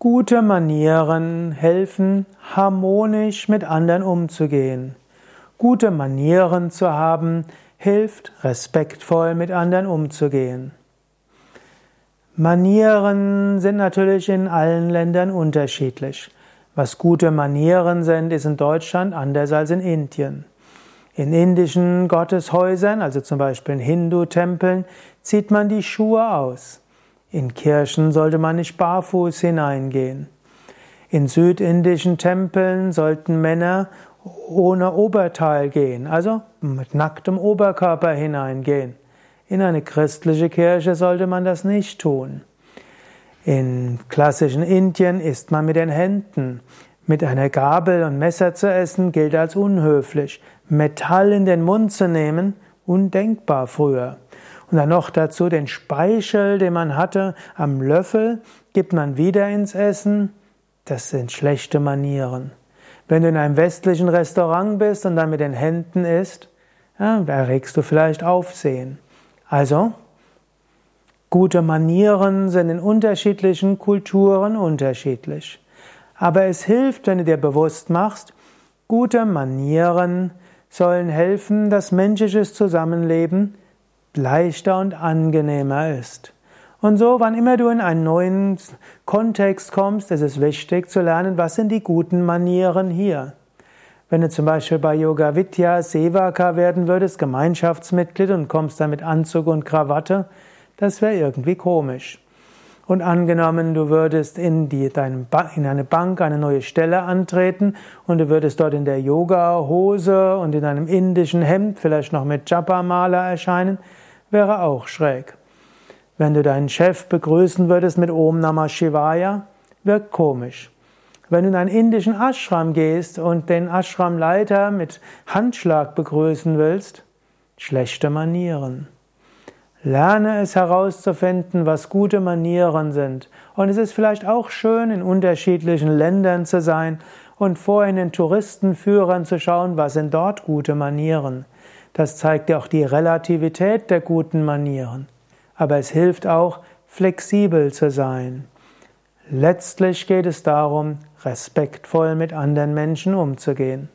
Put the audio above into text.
Gute Manieren helfen, harmonisch mit anderen umzugehen. Gute Manieren zu haben, hilft, respektvoll mit anderen umzugehen. Manieren sind natürlich in allen Ländern unterschiedlich. Was gute Manieren sind, ist in Deutschland anders als in Indien. In indischen Gotteshäusern, also zum Beispiel in Hindu-Tempeln, zieht man die Schuhe aus. In Kirchen sollte man nicht barfuß hineingehen. In südindischen Tempeln sollten Männer ohne Oberteil gehen, also mit nacktem Oberkörper hineingehen. In eine christliche Kirche sollte man das nicht tun. In klassischen Indien isst man mit den Händen. Mit einer Gabel und Messer zu essen gilt als unhöflich. Metall in den Mund zu nehmen, undenkbar früher. Und dann noch dazu den Speichel, den man hatte, am Löffel, gibt man wieder ins Essen. Das sind schlechte Manieren. Wenn du in einem westlichen Restaurant bist und dann mit den Händen isst, ja, da erregst du vielleicht Aufsehen. Also, gute Manieren sind in unterschiedlichen Kulturen unterschiedlich. Aber es hilft, wenn du dir bewusst machst, gute Manieren sollen helfen, dass menschliches Zusammenleben leichter und angenehmer ist. Und so, wann immer du in einen neuen Kontext kommst, ist es wichtig zu lernen, was sind die guten Manieren hier. Wenn du zum Beispiel bei Yoga Vidya Sevaka werden würdest, Gemeinschaftsmitglied und kommst dann mit Anzug und Krawatte, das wäre irgendwie komisch. Und angenommen, du würdest in, die, dein in eine Bank eine neue Stelle antreten und du würdest dort in der Yoga-Hose und in einem indischen Hemd, vielleicht noch mit Japa-Maler erscheinen, wäre auch schräg. Wenn du deinen Chef begrüßen würdest mit Om Namah Shivaya, wirkt komisch. Wenn du in einen indischen Ashram gehst und den Ashramleiter mit Handschlag begrüßen willst, schlechte Manieren. Lerne es herauszufinden, was gute Manieren sind. Und es ist vielleicht auch schön, in unterschiedlichen Ländern zu sein und vorhin in den Touristenführern zu schauen, was sind dort gute Manieren. Das zeigt ja auch die Relativität der guten Manieren. Aber es hilft auch, flexibel zu sein. Letztlich geht es darum, respektvoll mit anderen Menschen umzugehen.